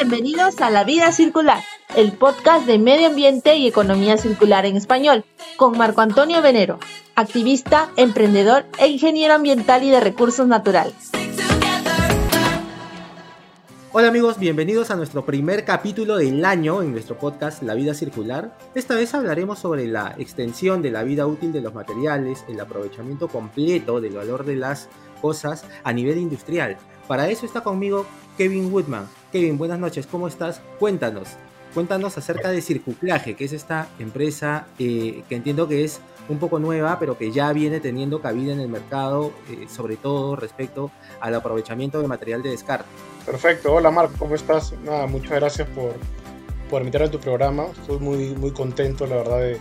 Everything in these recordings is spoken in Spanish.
Bienvenidos a La Vida Circular, el podcast de medio ambiente y economía circular en español, con Marco Antonio Venero, activista, emprendedor e ingeniero ambiental y de recursos naturales. Hola amigos, bienvenidos a nuestro primer capítulo del año en nuestro podcast La Vida Circular. Esta vez hablaremos sobre la extensión de la vida útil de los materiales, el aprovechamiento completo del valor de las cosas a nivel industrial. Para eso está conmigo Kevin Woodman. Kevin, buenas noches, ¿cómo estás? Cuéntanos, cuéntanos acerca de Circuclaje, que es esta empresa eh, que entiendo que es un poco nueva, pero que ya viene teniendo cabida en el mercado, eh, sobre todo respecto al aprovechamiento de material de descarte. Perfecto, hola Marco, ¿cómo estás? Nada, muchas gracias por, por invitarme a tu programa. Estoy muy, muy contento, la verdad, de,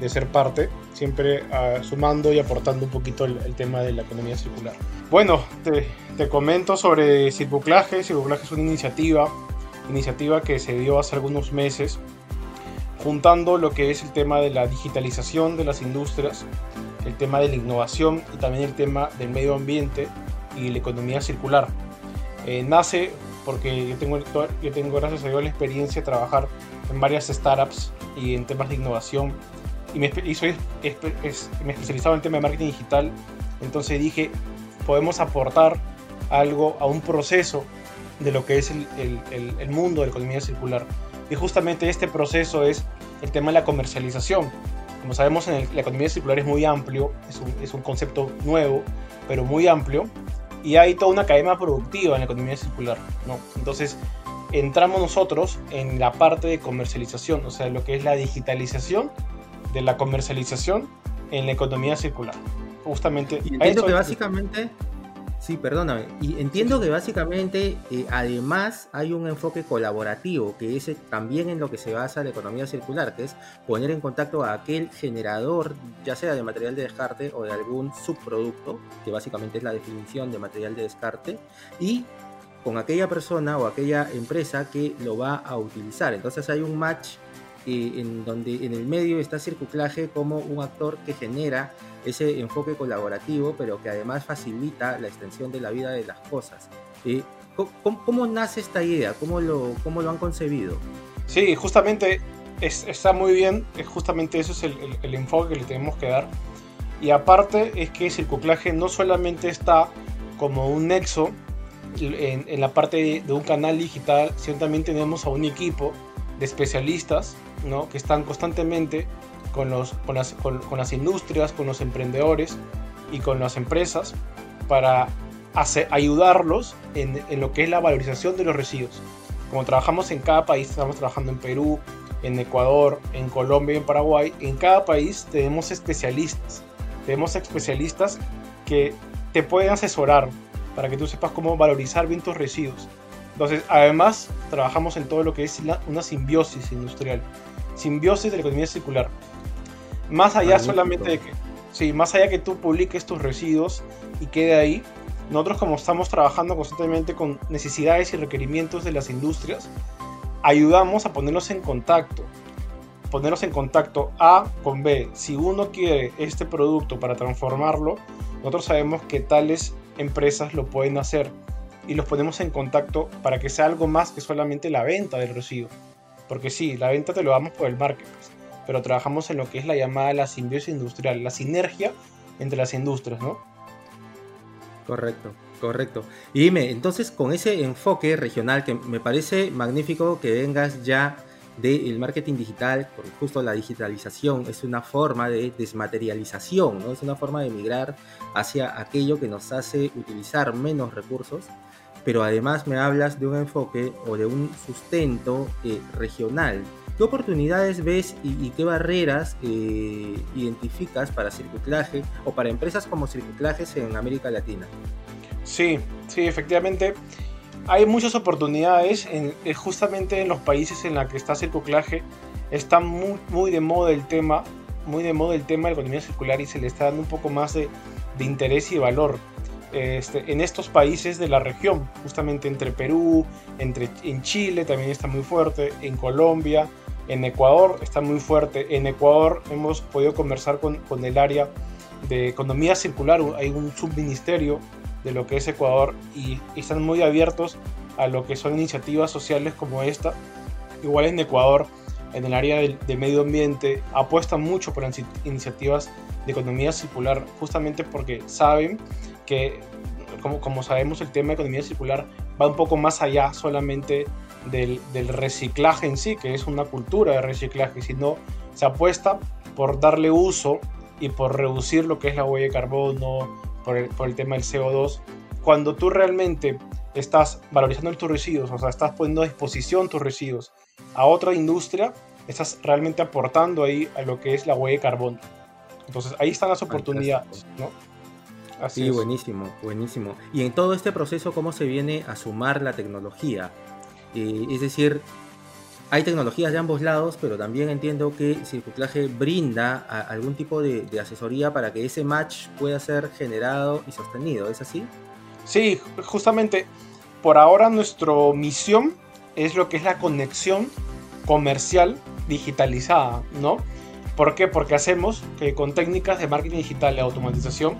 de ser parte, siempre uh, sumando y aportando un poquito el, el, tema de la economía circular. Bueno, te, te comento sobre Circuclaje. Circuclaje es una iniciativa, iniciativa que se dio hace algunos meses, juntando lo que es el tema de la digitalización de las industrias, el tema de la innovación y también el tema del medio ambiente y la economía circular. Eh, nace porque yo tengo, yo tengo, gracias a Dios, la experiencia de trabajar en varias startups y en temas de innovación y me, y soy, es, es, me especializaba en tema de marketing digital, entonces dije, podemos aportar algo a un proceso de lo que es el, el, el, mundo de la economía circular. Y justamente este proceso es el tema de la comercialización. Como sabemos, en la economía circular es muy amplio, es un, es un concepto nuevo, pero muy amplio, y hay toda una cadena productiva en la economía circular. ¿no? Entonces, entramos nosotros en la parte de comercialización, o sea, lo que es la digitalización de la comercialización en la economía circular. Justamente. Y entiendo que básicamente, sí, perdóname, y entiendo que básicamente eh, además hay un enfoque colaborativo, que es también en lo que se basa la economía circular, que es poner en contacto a aquel generador, ya sea de material de descarte o de algún subproducto, que básicamente es la definición de material de descarte, y con aquella persona o aquella empresa que lo va a utilizar. Entonces hay un match eh, en donde en el medio está Circuclaje como un actor que genera ese enfoque colaborativo, pero que además facilita la extensión de la vida de las cosas. Eh, ¿cómo, ¿cómo, nace esta idea? ¿Cómo lo, cómo lo han concebido? Sí, justamente es, está muy bien, es justamente eso es el, el, el, enfoque que le tenemos que dar. Y aparte es que Circuclaje no solamente está como un nexo en, en la parte de, de un canal digital, sino también tenemos a un equipo de especialistas ¿no? que están constantemente con, los, con, las, con, las industrias, con los emprendedores y con las empresas para hacer, ayudarlos en, en, lo que es la valorización de los residuos. Como trabajamos en cada país, estamos trabajando en Perú, en Ecuador, en Colombia en Paraguay, en cada país tenemos especialistas. Tenemos especialistas que te pueden asesorar para que tú sepas cómo valorizar bien tus residuos. Entonces, además, trabajamos en todo lo que es la, una simbiosis industrial simbiosis de la economía circular. Más allá Magnífico. solamente de que, sí, más allá que tú publiques tus residuos y quede ahí, nosotros como estamos trabajando constantemente con necesidades y requerimientos de las industrias, ayudamos a ponerlos en contacto. Ponerlos en contacto A con B. Si uno quiere este producto para transformarlo, nosotros sabemos que tales empresas lo pueden hacer y los ponemos en contacto para que sea algo más que solamente la venta del residuo. Porque sí, la venta te lo damos por el marketplace, pero trabajamos en lo que es la llamada la simbiosis industrial, la sinergia entre las industrias, ¿no? Correcto, correcto. Y dime, entonces con ese enfoque regional que me parece magnífico que vengas ya del marketing digital, porque justo la digitalización es una forma de desmaterialización, ¿no? Es una forma de migrar hacia aquello que nos hace utilizar menos recursos pero además me hablas de un enfoque o de un sustento eh, regional. ¿Qué oportunidades ves y, y qué barreras eh, identificas para circuclaje o para empresas como circuclajes en América Latina? Sí, sí, efectivamente. Hay muchas oportunidades en, justamente en los países en los que está circuclaje. Está muy, muy de moda el tema, muy de moda el tema de la economía circular y se le está dando un poco más de, de interés y valor este, en estos países de la región, justamente entre Perú, entre, en Chile también está muy fuerte, en Colombia, en Ecuador está muy fuerte. En Ecuador hemos podido conversar con, con el área de economía circular, hay un subministerio de lo que es Ecuador y, están muy abiertos a lo que son iniciativas sociales como esta. Igual en Ecuador, en el área de, medio ambiente, apuestan mucho por iniciativas de economía circular, justamente porque saben que, como, como sabemos, el tema de economía circular va un poco más allá solamente del, del, reciclaje en sí, que es una cultura de reciclaje, sino se apuesta por darle uso y por reducir lo que es la huella de carbono, por el, por el tema del CO2. Cuando tú realmente estás valorizando tus residuos, o sea, estás poniendo a disposición tus residuos a otra industria, estás realmente aportando ahí a lo que es la huella de carbono. Entonces ahí están las oportunidades, ¿no? Así sí, buenísimo, buenísimo. Y en todo este proceso, ¿cómo se viene a sumar la tecnología? Eh, es decir, hay tecnologías de ambos lados, pero también entiendo que Circuclaje brinda algún tipo de, asesoría para que ese match pueda ser generado y sostenido, ¿es así? Sí, justamente por ahora nuestra misión es lo que es la conexión comercial digitalizada, ¿no? ¿Por qué? Porque hacemos que con técnicas de marketing digital y automatización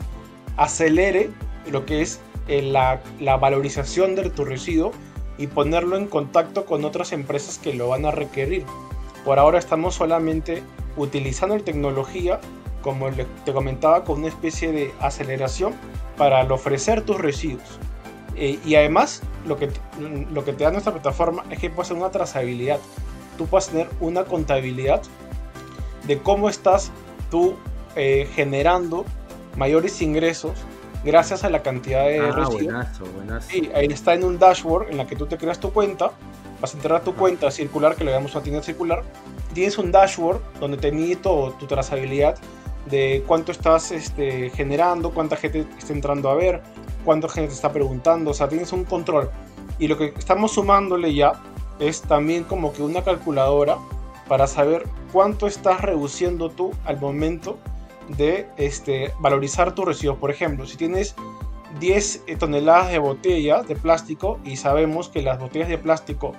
acelere lo que es eh, la, la valorización de tu residuo y ponerlo en contacto con otras empresas que lo van a requerir. Por ahora estamos solamente utilizando la tecnología, como te comentaba, con una especie de aceleración para ofrecer tus residuos. Eh, y además, lo que, lo que te da nuestra plataforma es que puedes hacer una trazabilidad. Tú puedes tener una contabilidad de cómo estás tú eh, generando mayores ingresos gracias a la cantidad de ah, Buenazo, buenazo. Sí, ahí está en un dashboard en la que tú te creas tu cuenta, vas a entrar a tu cuenta circular, que le damos una tienda circular, tienes un dashboard donde te mide todo tu trazabilidad de cuánto estás este, generando, cuánta gente está entrando a ver, cuánta gente te está preguntando, o sea, tienes un control. Y lo que estamos sumándole ya es también como que una calculadora para saber cuánto estás reduciendo tú al momento de este, valorizar tus residuos. Por ejemplo, si tienes 10 eh, toneladas de botellas de plástico y sabemos que las botellas de plástico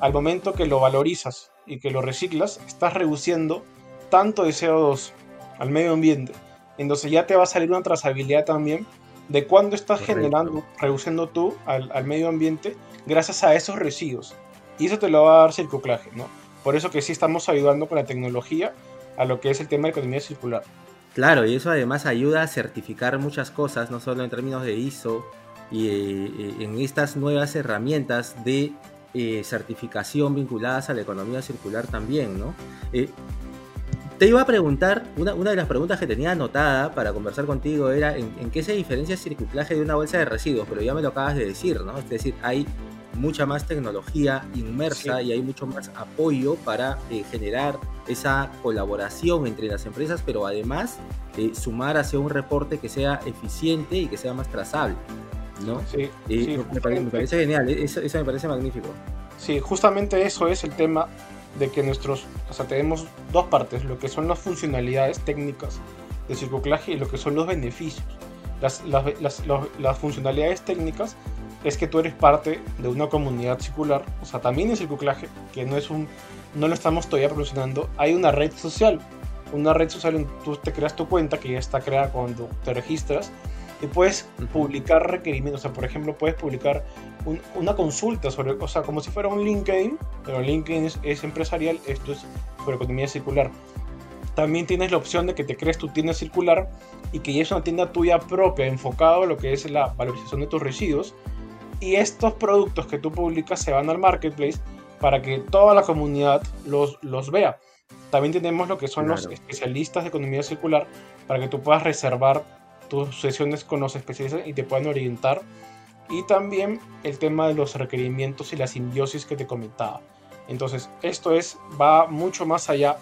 al momento que lo valorizas y que lo reciclas, estás reduciendo tanto de CO2 al medio ambiente. Entonces ya te va a salir una trazabilidad también de cuándo estás generando, reduciendo tú al, al, medio ambiente gracias a esos residuos. Y eso te lo va a dar circuclaje, ¿no? Por eso que sí estamos ayudando con la tecnología a lo que es el tema de economía circular. Claro, y eso además ayuda a certificar muchas cosas, no solo en términos de ISO, y eh, en estas nuevas herramientas de eh, certificación vinculadas a la economía circular también, ¿no? Eh, te iba a preguntar, una, una, de las preguntas que tenía anotada para conversar contigo era en, qué se diferencia el circulaje de una bolsa de residuos, pero ya me lo acabas de decir, ¿no? Es decir, hay mucha más tecnología inmersa y hay mucho más apoyo para eh, generar esa colaboración entre las empresas, pero además eh, sumar hacia un reporte que sea eficiente y que sea más trazable. ¿no? Sí, eh, me, parece, genial, eso, me parece magnífico. Sí, justamente eso es el tema de que nuestros, o sea, tenemos dos partes, lo que son las funcionalidades técnicas de circulaje y lo que son los beneficios. Las, las, las funcionalidades técnicas es que tú eres parte de una comunidad circular, o sea, también es circulaje, que no es un, no lo estamos todavía promocionando, hay una red social, una red social en tú te creas tu cuenta que ya está creada cuando te registras y puedes publicar requerimientos, o sea, por ejemplo, puedes publicar una consulta sobre, o sea, como si fuera un LinkedIn, pero LinkedIn es, empresarial, esto es sobre economía circular. También tienes la opción de que te crees tu tienda circular y que ya es una tienda tuya propia, enfocada a lo que es la valorización de tus residuos y estos productos que tú publicas se van al marketplace para que toda la comunidad los, los vea. También tenemos lo que son los especialistas de economía circular para que tú puedas reservar tus sesiones con los especialistas y te puedan orientar. Y también el tema de los requerimientos y la simbiosis que te comentaba. Entonces, esto es, va mucho más allá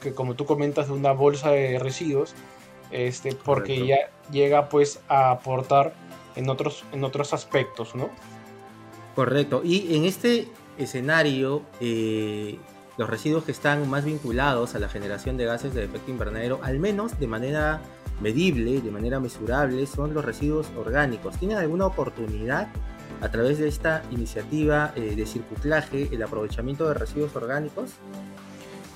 que como tú comentas de una bolsa de residuos, este, porque ya llega pues a aportar en otros, en otros aspectos, ¿no? Correcto. Y en este escenario, eh, los residuos que están más vinculados a la generación de gases de efecto invernadero, al menos de manera medible, de manera mesurable, son los residuos orgánicos. ¿Tienen alguna oportunidad a través de esta iniciativa eh, de circulaje el aprovechamiento de residuos orgánicos?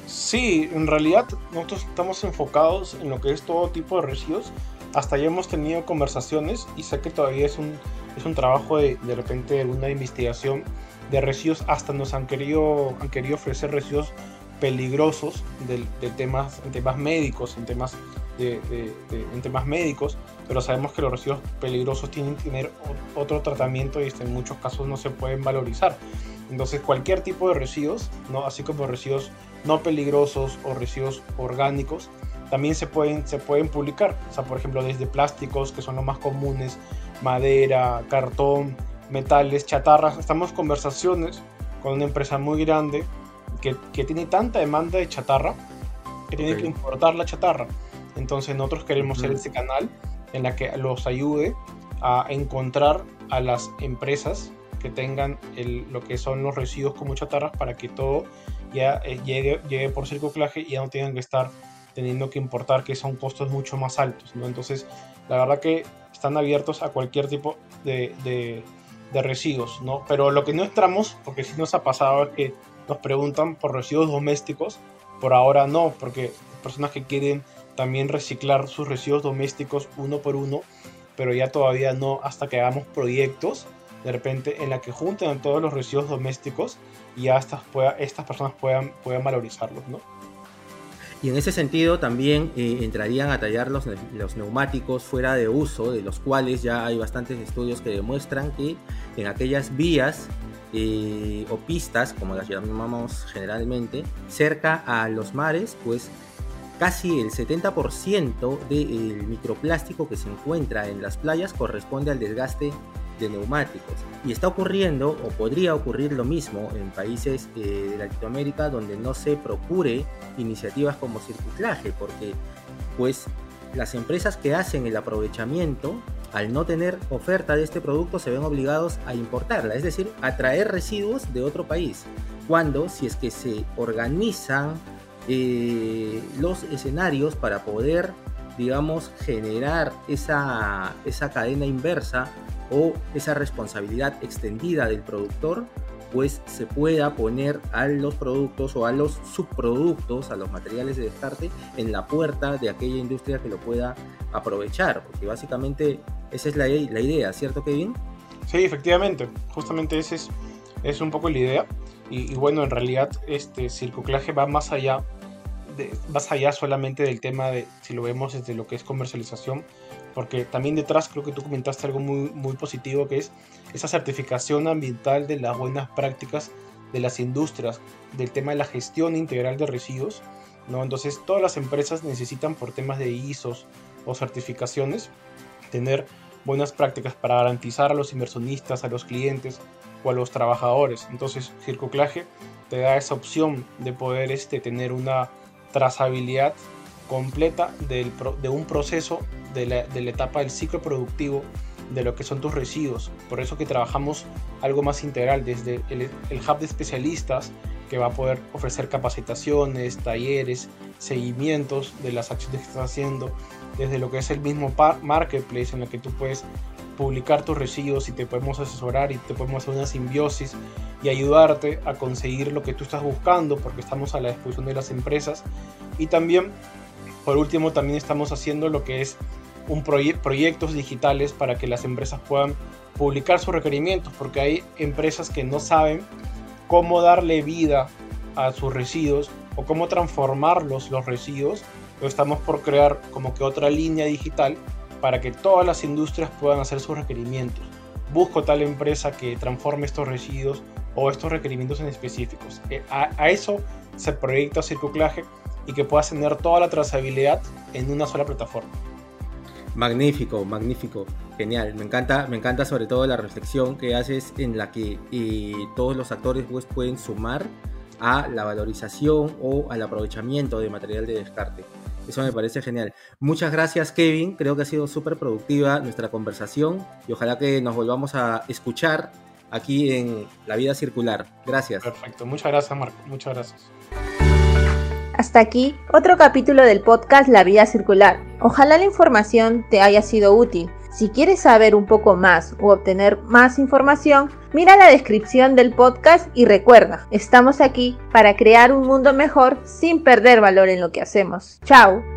Sí, en realidad nosotros estamos enfocados en lo que es todo tipo de residuos hasta ya hemos tenido conversaciones y sé que todavía es un, es un trabajo de, de repente de una investigación de residuos, hasta nos han querido, han querido ofrecer residuos peligrosos de, temas, en temas médicos, en temas, de, en temas médicos, pero sabemos que los residuos peligrosos tienen que tener otro tratamiento y este, en muchos casos no se pueden valorizar. Entonces cualquier tipo de residuos, ¿no? así como residuos no peligrosos o residuos orgánicos, también se pueden, se pueden publicar. O sea, por ejemplo, desde plásticos, que son los más comunes, madera, cartón, metales, chatarras. Estamos conversaciones con una empresa muy grande que, que tiene tanta demanda de chatarra que tiene que importar la chatarra. Entonces nosotros queremos ser ese canal en la que los ayude a encontrar a las empresas que tengan el, lo que son los residuos como chatarras para que todo ya eh, llegue, llegue por circulaje y ya no tengan que estar teniendo que importar, que son costos mucho más altos. ¿no? Entonces, la verdad que están abiertos a cualquier tipo de, de, residuos, ¿no? Pero lo que no entramos, porque si nos ha pasado es que nos preguntan por residuos domésticos, por ahora no, porque personas que quieren también reciclar sus residuos domésticos uno por uno, pero ya todavía no hasta que hagamos proyectos de repente en la que junten todos los residuos domésticos y ya estas, pueda, estas personas puedan, puedan valorizarlos, ¿no? Y en ese sentido también eh, entrarían a tallar los, los, neumáticos fuera de uso, de los cuales ya hay bastantes estudios que demuestran que en aquellas vías eh, o pistas, como las llamamos generalmente, cerca a los mares, pues casi el 70% del microplástico que se encuentra en las playas corresponde al desgaste de neumáticos. Y está ocurriendo, o podría ocurrir lo mismo en países eh, de Latinoamérica donde no se procure iniciativas como circulaje, porque pues las empresas que hacen el aprovechamiento, al no tener oferta de este producto, se ven obligados a importarla, es decir, a traer residuos de otro país. Cuando, si es que se organizan eh, los escenarios para poder, digamos, generar esa, esa cadena inversa o esa responsabilidad extendida del productor, pues se pueda poner a los productos o a los subproductos, a los materiales de descarte, en la puerta de aquella industria que lo pueda aprovechar, porque básicamente esa es la, la idea, ¿cierto Kevin? Sí, efectivamente, justamente esa es, es un poco la idea. Y, bueno, en realidad este circulaje va más allá, de, más allá solamente del tema de, si lo vemos desde lo que es comercialización, porque también detrás creo que tú comentaste algo muy, muy positivo que es esa certificación ambiental de las buenas prácticas de las industrias, del tema de la gestión integral de residuos. ¿no? Entonces todas las empresas necesitan por temas de ISOs o certificaciones tener buenas prácticas para garantizar a los inversionistas, a los clientes o a los trabajadores. Entonces Circuclaje te da esa opción de poder este, tener una trazabilidad completa del, de un proceso de la, de la etapa del ciclo productivo de lo que son tus residuos. Por eso que trabajamos algo más integral, desde el, el, hub de especialistas que va a poder ofrecer capacitaciones, talleres, seguimientos de las acciones que estás haciendo, desde lo que es el mismo marketplace en el que tú puedes publicar tus residuos y te podemos asesorar y te podemos hacer una simbiosis y ayudarte a conseguir lo que tú estás buscando porque estamos a la disposición de las empresas y también por último, también estamos haciendo lo que es un proyectos digitales para que las empresas puedan publicar sus requerimientos, porque hay empresas que no saben cómo darle vida a sus residuos o cómo transformarlos los residuos. Lo estamos por crear como que otra línea digital para que todas las industrias puedan hacer sus requerimientos. Busco tal empresa que transforme estos residuos o estos requerimientos en específicos. Eh, a, a eso se proyecta Circuclaje y que puedas tener toda la trazabilidad en una sola plataforma. Magnífico, magnífico, genial. Me encanta, me encanta sobre todo la reflexión que haces en la que eh, todos los actores pues, pueden sumar a la valorización o al aprovechamiento de material de descarte. Eso me parece genial. Muchas gracias, Kevin. Creo que ha sido súper productiva nuestra conversación y ojalá que nos volvamos a escuchar aquí en La Vida Circular. Gracias. Perfecto. Muchas gracias, Marco. Muchas gracias. Hasta aquí otro capítulo del podcast La Vida Circular. Ojalá la información te haya sido útil. Si quieres saber un poco más o obtener más información, mira la descripción del podcast y recuerda, estamos aquí para crear un mundo mejor sin perder valor en lo que hacemos. Chao.